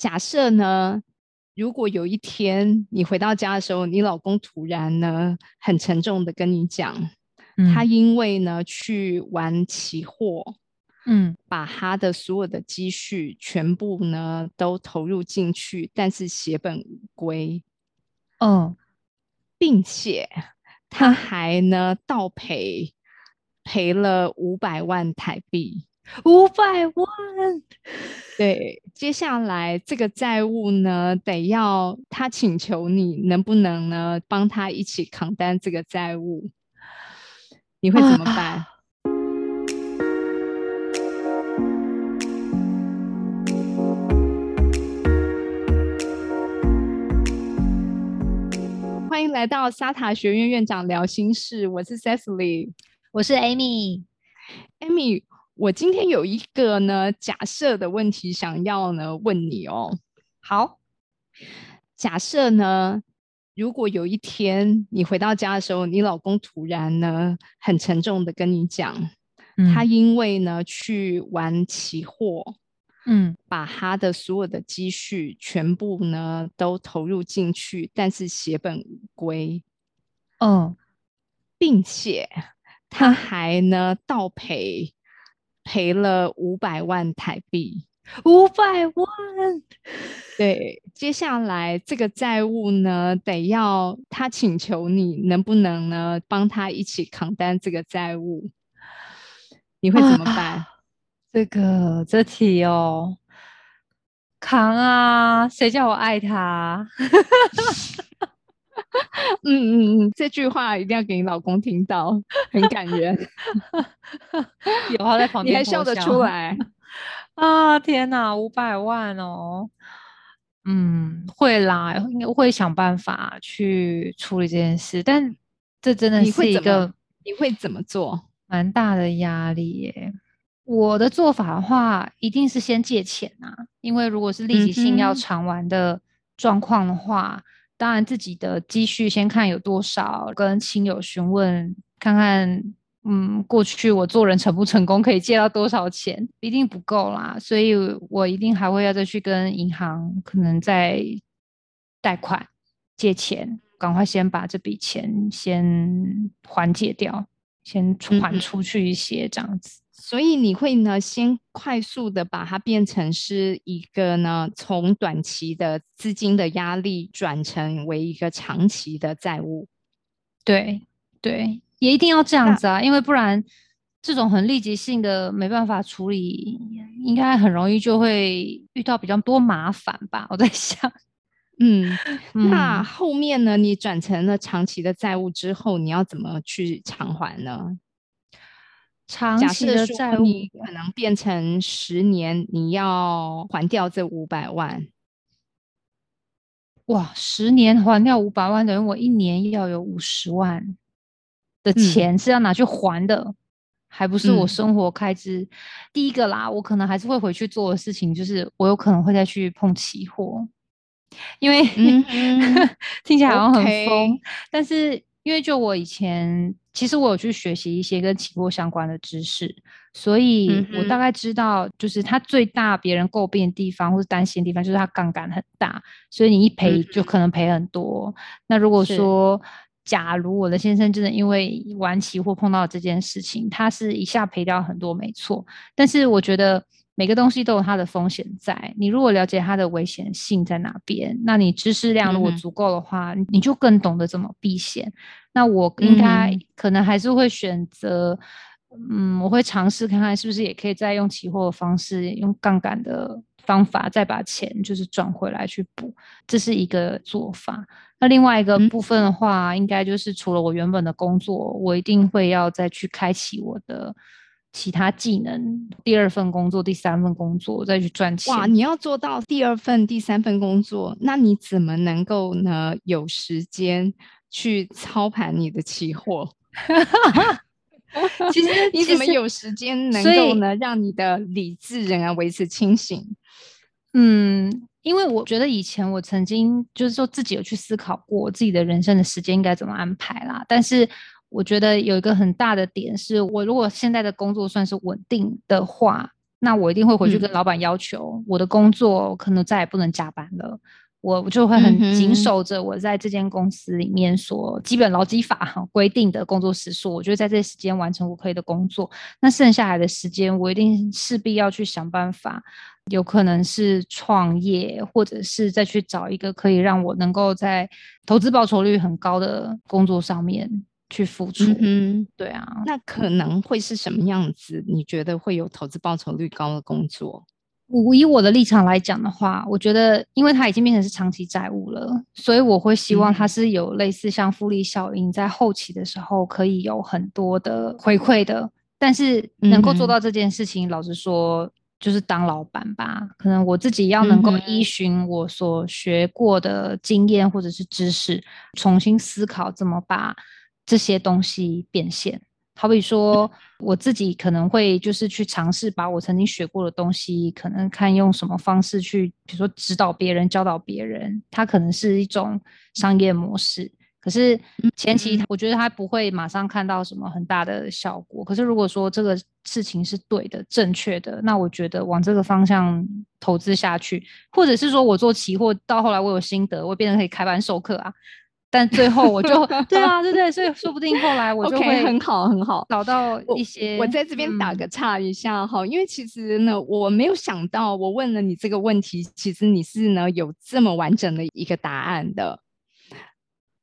假设呢，如果有一天你回到家的时候，你老公突然呢很沉重的跟你讲，他因为呢去玩期货，嗯，把他的所有的积蓄全部呢都投入进去，但是血本无归，嗯，并且他还呢倒赔赔了五百万台币。五百万，对，接下来这个债务呢，得要他请求你能不能呢帮他一起扛担这个债务，你会怎么办？欢迎来到沙塔学院院长聊心事，我是 Cecily，我是 Amy，Amy。我今天有一个呢假设的问题想要呢问你哦。好，假设呢，如果有一天你回到家的时候，你老公突然呢很沉重的跟你讲，他因为呢去玩期货，嗯，把他的所有的积蓄全部呢都投入进去，但是血本无归，嗯，并且他还呢倒赔。赔了五百万台币，五百万。对，接下来这个债务呢，得要他请求你能不能呢帮他一起扛担这个债务，你会怎么办？这个这题哦，扛啊！谁叫我爱他？嗯嗯嗯，这句话一定要给你老公听到，很感人。有他在旁边，你还笑得出 来啊？天哪，五百万哦！嗯，会啦，应该会想办法去处理这件事。但这真的是一个，你会怎么做？蛮大的压力耶。我的做法的话，一定是先借钱啊，因为如果是立即性要偿还的状况的话。当然，自己的积蓄先看有多少，跟亲友询问看看，嗯，过去我做人成不成功，可以借到多少钱，一定不够啦，所以我一定还会要再去跟银行，可能再贷款借钱，赶快先把这笔钱先缓解掉，先还出去一些这样子。所以你会呢，先快速的把它变成是一个呢，从短期的资金的压力转成为一个长期的债务。对对，也一定要这样子啊，因为不然这种很立即性的没办法处理，应该很容易就会遇到比较多麻烦吧。我在想，嗯，那后面呢，你转成了长期的债务之后，你要怎么去偿还呢？长期的债务可能变成十年，你要还掉这五百万。哇，十年还掉五百万，等于我一年要有五十万的钱是要拿去还的，还不是我生活开支。第一个啦，我可能还是会回去做的事情，就是我有可能会再去碰期货，因为 听起来好像很疯，但是。因为就我以前，其实我有去学习一些跟期货相关的知识，所以我大概知道，就是它最大别人诟病的地方或是担心的地方，就是它杠杆很大，所以你一赔就可能赔很多。那如果说，假如我的先生真的因为玩期货碰到这件事情，他是一下赔掉很多，没错。但是我觉得。每个东西都有它的风险在，你如果了解它的危险性在哪边，那你知识量如果足够的话，你就更懂得怎么避险。那我应该可能还是会选择，嗯，我会尝试看看是不是也可以再用期货的方式，用杠杆的方法再把钱就是转回来去补，这是一个做法。那另外一个部分的话，应该就是除了我原本的工作，我一定会要再去开启我的。其他技能，第二份工作、第三份工作再去赚钱。哇，你要做到第二份、第三份工作，那你怎么能够呢？有时间去操盘你的期货？其实 你怎么有时间能够呢，让你的理智仍然维持清醒？嗯，因为我觉得以前我曾经就是说自己有去思考过自己的人生的时间应该怎么安排啦，但是。我觉得有一个很大的点是，我如果现在的工作算是稳定的话，那我一定会回去跟老板要求，我的工作可能再也不能加班了。我就会很谨守着我在这间公司里面所基本劳基法哈规定的工作时数，我觉得在这时间完成我可以的工作。那剩下来的时间，我一定势必要去想办法，有可能是创业，或者是再去找一个可以让我能够在投资报酬率很高的工作上面去付出。嗯，对啊，那可能会是什么样子？你觉得会有投资报酬率高的工作？我以我的立场来讲的话，我觉得，因为它已经变成是长期债务了，所以我会希望它是有类似像复利效应，在后期的时候可以有很多的回馈的。但是能够做到这件事情，老实说，就是当老板吧。可能我自己要能够依循我所学过的经验或者是知识，重新思考怎么把这些东西变现。好比说，我自己可能会就是去尝试把我曾经学过的东西，可能看用什么方式去，比如说指导别人、教导别人，它可能是一种商业模式。可是前期我觉得它不会马上看到什么很大的效果。可是如果说这个事情是对的、正确的，那我觉得往这个方向投资下去，或者是说我做期货到后来我有心得，我变成可以开班授课啊。但最后我就 对啊，对对，所以说不定后来我就会很好很好找到一些。我在这边打个岔一下哈，因为其实呢，我没有想到我问了你这个问题，其实你是呢有这么完整的一个答案的。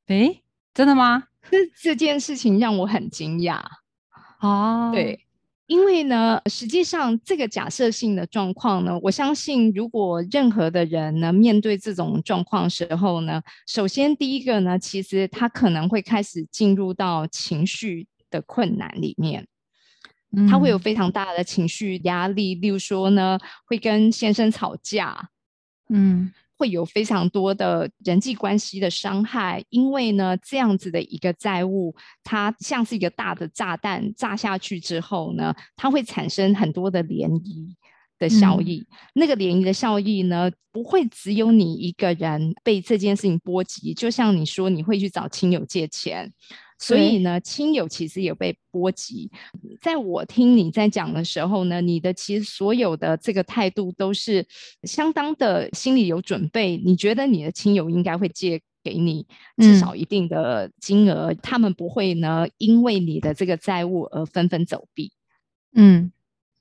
诶，真的吗？这这件事情让我很惊讶哦，对。因为呢，实际上这个假设性的状况呢，我相信如果任何的人呢面对这种状况时候呢，首先第一个呢，其实他可能会开始进入到情绪的困难里面，他会有非常大的情绪压力，例如说呢，会跟先生吵架，嗯。会有非常多的人际关系的伤害，因为呢，这样子的一个债务，它像是一个大的炸弹，炸下去之后呢，它会产生很多的涟漪的效益。那个涟漪的效益呢，不会只有你一个人被这件事情波及，就像你说，你会去找亲友借钱。所以呢，亲友其实也被波及。在我听你在讲的时候呢，你的其实所有的这个态度都是相当的心里有准备。你觉得你的亲友应该会借给你至少一定的金额，他们不会呢因为你的这个债务而纷纷走避。嗯，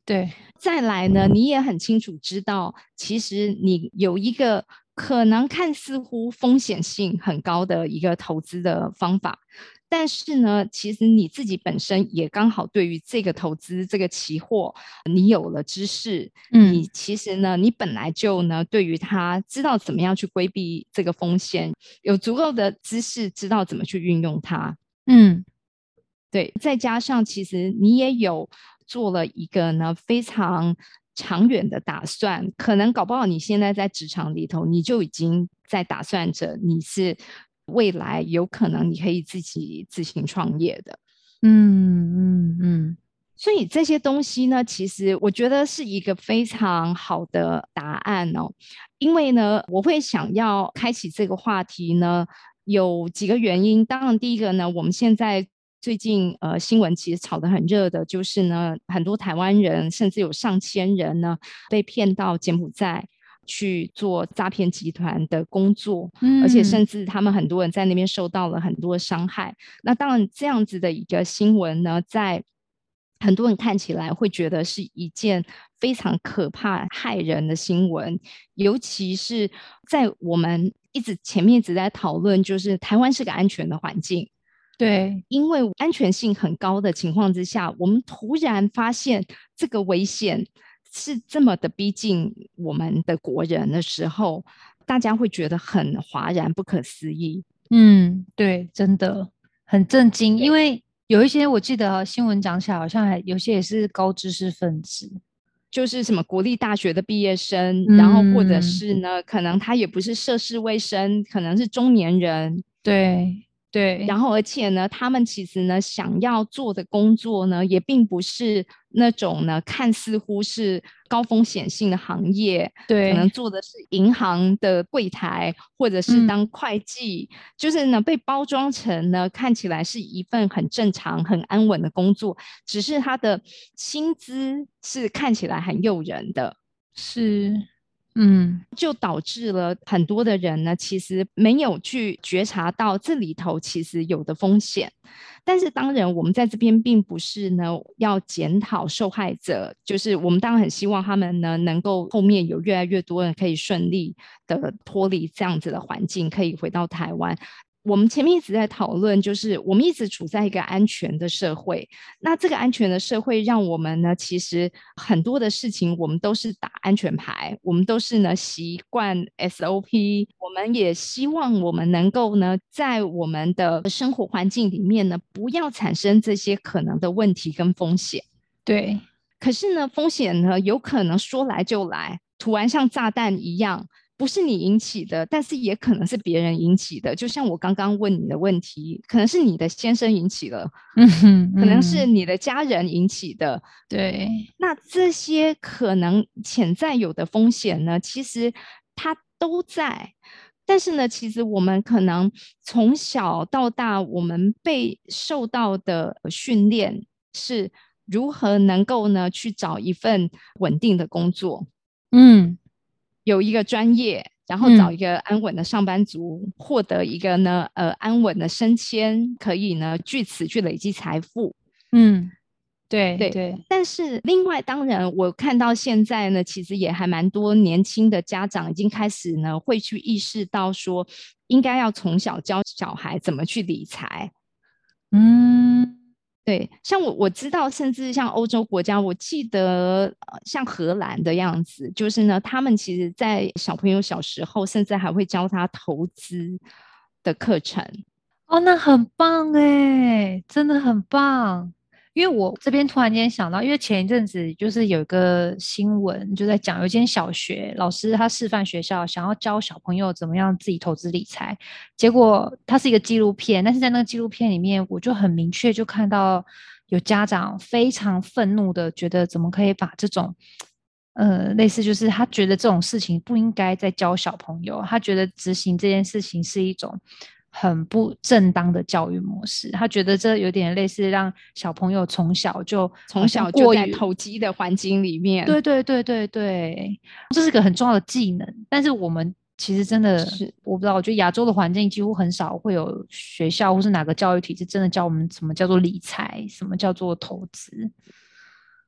对。再来呢，你也很清楚知道，其实你有一个可能看似乎风险性很高的一个投资的方法。但是呢，其实你自己本身也刚好对于这个投资这个期货，你有了知识，嗯，你其实呢，你本来就呢，对于它知道怎么样去规避这个风险，有足够的知识，知道怎么去运用它，嗯，对，再加上其实你也有做了一个呢非常长远的打算，可能搞不好你现在在职场里头，你就已经在打算着你是。未来有可能你可以自己自行创业的，嗯嗯嗯，所以这些东西呢，其实我觉得是一个非常好的答案哦。因为呢，我会想要开启这个话题呢，有几个原因。当然，第一个呢，我们现在最近呃新闻其实炒得很热的，就是呢，很多台湾人甚至有上千人呢被骗到柬埔寨。去做诈骗集团的工作，而且甚至他们很多人在那边受到了很多伤害。那当然，这样子的一个新闻呢，在很多人看起来会觉得是一件非常可怕、害人的新闻。尤其是在我们一直前面一直在讨论，就是台湾是个安全的环境，对，因为安全性很高的情况之下，我们突然发现这个危险。是这么的逼近我们的国人的时候，大家会觉得很哗然、不可思议。嗯，对，真的很震惊。因为有一些我记得新闻讲起来，好像还有些也是高知识分子，就是什么国立大学的毕业生，然后或者是呢，可能他也不是涉世未深，可能是中年人。对。对，然后而且呢，他们其实呢想要做的工作呢，也并不是那种呢，看似乎是高风险性的行业，对，可能做的是银行的柜台，或者是当会计，就是呢被包装成呢看起来是一份很正常、很安稳的工作，只是他的薪资是看起来很诱人的，是。嗯，就导致了很多的人呢，其实没有去觉察到这里头其实有的风险。但是当然，我们在这边并不是呢要检讨受害者，就是我们当然很希望他们呢能够后面有越来越多人可以顺利的脱离这样子的环境，可以回到台湾。我们前面一直在讨论，就是我们一直处在一个安全的社会。那这个安全的社会，让我们呢，其实很多的事情，我们都是打安全牌，我们都是呢习惯 SOP。我们也希望我们能够呢，在我们的生活环境里面呢，不要产生这些可能的问题跟风险。对，可是呢，风险呢，有可能说来就来，突然像炸弹一样。不是你引起的，但是也可能是别人引起的。就像我刚刚问你的问题，可能是你的先生引起的，嗯哼，可能是你的家人引起的。对，那这些可能潜在有的风险呢，其实它都在。但是呢，其实我们可能从小到大，我们被受到的训练是如何能够呢去找一份稳定的工作。嗯。有一个专业，然后找一个安稳的上班族，获得一个呢呃安稳的升迁，可以呢据此去累积财富。嗯，对对对。但是另外，当然我看到现在呢，其实也还蛮多年轻的家长已经开始呢会去意识到说，应该要从小教小孩怎么去理财。嗯。对，像我我知道，甚至像欧洲国家，我记得像荷兰的样子，就是呢，他们其实，在小朋友小时候，甚至还会教他投资的课程。哦，那很棒哎，真的很棒。因为我这边突然间想到，因为前一阵子就是有一个新闻，就在讲有一间小学老师他示范学校想要教小朋友怎么样自己投资理财，结果它是一个纪录片，但是在那个纪录片里面，我就很明确就看到有家长非常愤怒的觉得，怎么可以把这种呃类似就是他觉得这种事情不应该再教小朋友，他觉得执行这件事情是一种。很不正当的教育模式，他觉得这有点类似让小朋友从小就从小就在投机的环境里面。对对对对对，这是个很重要的技能。但是我们其实真的是我不知道，我觉得亚洲的环境几乎很少会有学校或是哪个教育体制真的教我们什么叫做理财，什么叫做投资。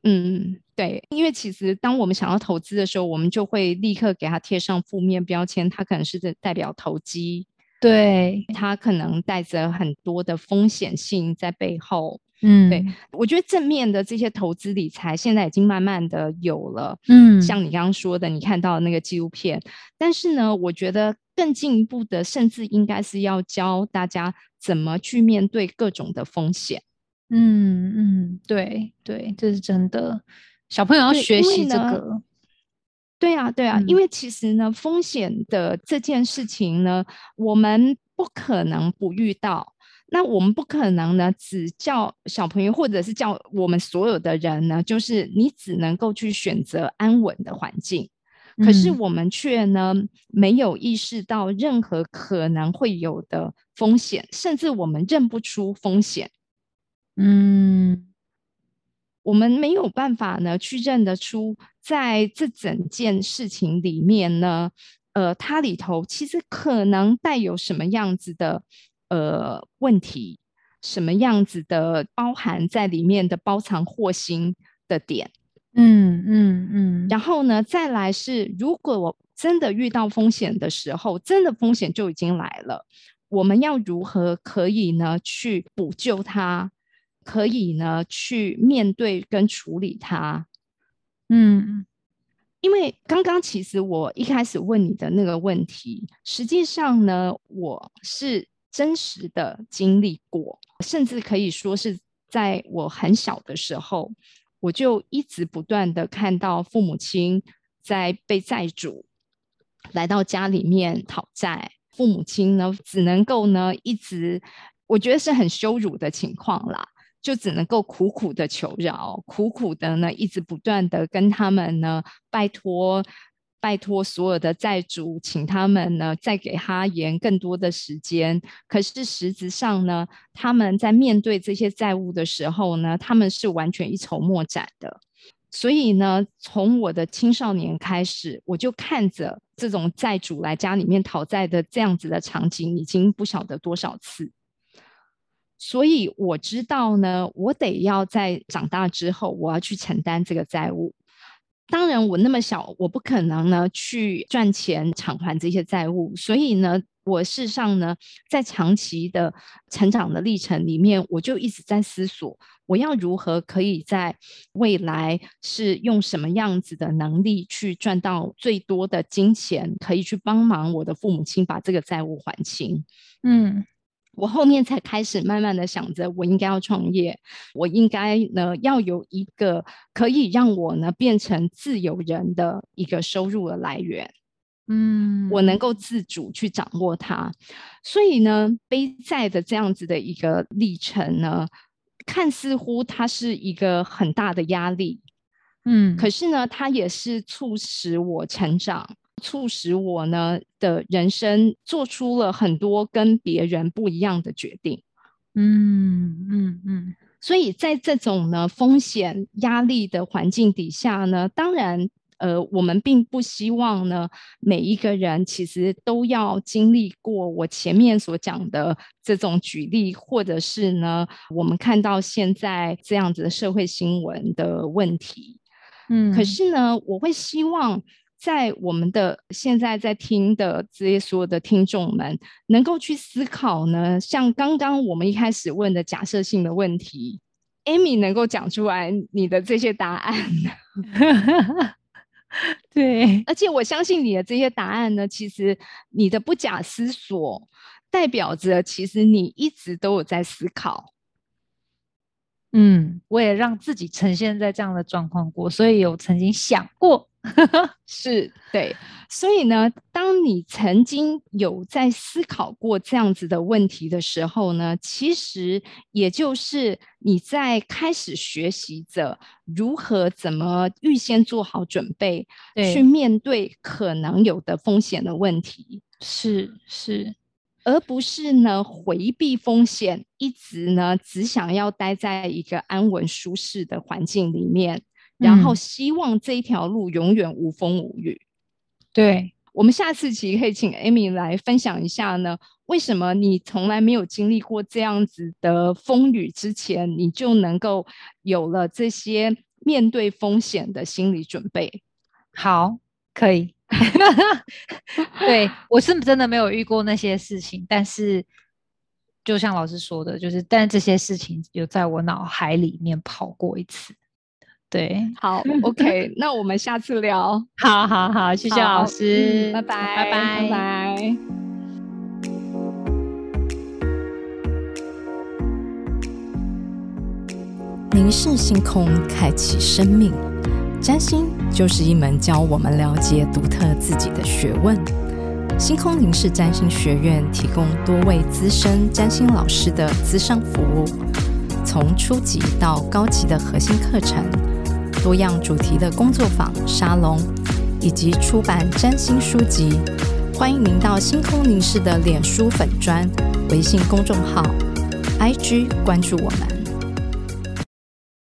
嗯，对，因为其实当我们想要投资的时候，我们就会立刻给他贴上负面标签，它可能是代表投机。对，它可能带着很多的风险性在背后。嗯，对我觉得正面的这些投资理财现在已经慢慢的有了。嗯，像你刚刚说的，你看到那个纪录片，但是呢，我觉得更进一步的，甚至应该是要教大家怎么去面对各种的风险。嗯嗯，对对，这是真的，小朋友要学习这个。对啊，对啊，因为其实呢，风险的这件事情呢，我们不可能不遇到。那我们不可能呢，只叫小朋友，或者是叫我们所有的人呢，就是你只能够去选择安稳的环境。可是我们却呢，没有意识到任何可能会有的风险，甚至我们认不出风险。嗯。我们没有办法呢，去认得出在这整件事情里面呢，呃，它里头其实可能带有什么样子的呃问题，什么样子的包含在里面的包藏祸心的点，嗯嗯嗯。然后呢，再来是，如果我真的遇到风险的时候，真的风险就已经来了，我们要如何可以呢去补救它？可以呢，去面对跟处理它。嗯，因为刚刚其实我一开始问你的那个问题，实际上呢，我是真实的经历过，甚至可以说是在我很小的时候，我就一直不断的看到父母亲在被债主来到家里面讨债，父母亲呢只能够呢一直，我觉得是很羞辱的情况啦。就只能够苦苦的求饶，苦苦的呢，一直不断的跟他们呢拜托，拜托所有的债主，请他们呢再给他延更多的时间。可是实质上呢，他们在面对这些债务的时候呢，他们是完全一筹莫展的。所以呢，从我的青少年开始，我就看着这种债主来家里面讨债的这样子的场景，已经不晓得多少次。所以我知道呢，我得要在长大之后，我要去承担这个债务。当然，我那么小，我不可能呢去赚钱偿还这些债务。所以呢，我事实上呢，在长期的成长的历程里面，我就一直在思索。我要如何可以在未来是用什么样子的能力去赚到最多的金钱，可以去帮忙我的父母亲把这个债务还清？嗯，我后面才开始慢慢的想着，我应该要创业，我应该呢要有一个可以让我呢变成自由人的一个收入的来源。嗯，我能够自主去掌握它，所以呢，背债的这样子的一个历程呢。看似乎它是一个很大的压力，嗯，可是呢，它也是促使我成长，促使我呢的人生做出了很多跟别人不一样的决定，嗯嗯嗯。所以在这种呢风险压力的环境底下呢，当然。呃，我们并不希望呢，每一个人其实都要经历过我前面所讲的这种举例，或者是呢，我们看到现在这样子的社会新闻的问题。嗯，可是呢，我会希望在我们的现在在听的这些所有的听众们，能够去思考呢，像刚刚我们一开始问的假设性的问题，Amy 能够讲出来你的这些答案。对，而且我相信你的这些答案呢，其实你的不假思索，代表着其实你一直都有在思考。嗯，我也让自己呈现在这样的状况过，所以有曾经想过。是对，所以呢，当你曾经有在思考过这样子的问题的时候呢，其实也就是你在开始学习着如何怎么预先做好准备，去面对可能有的风险的问题。是是，而不是呢回避风险，一直呢只想要待在一个安稳舒适的环境里面。然后希望这一条路永远无风无雨。对我们下次其实可以请 Amy 来分享一下呢，为什么你从来没有经历过这样子的风雨之前，你就能够有了这些面对风险的心理准备？好，可以。对我是真的没有遇过那些事情，但是就像老师说的，就是但这些事情有在我脑海里面跑过一次。对，好，OK，那我们下次聊。好好好，谢谢老师，拜拜，拜拜，拜拜。凝视星空，开启生命。占星就是一门教我们了解独特自己的学问。星空凝视占星学院提供多位资深占星老师的资商服务，从初级到高级的核心课程。多样主题的工作坊、沙龙，以及出版占星书籍，欢迎您到星空凝视的脸书粉砖、微信公众号、IG 关注我们。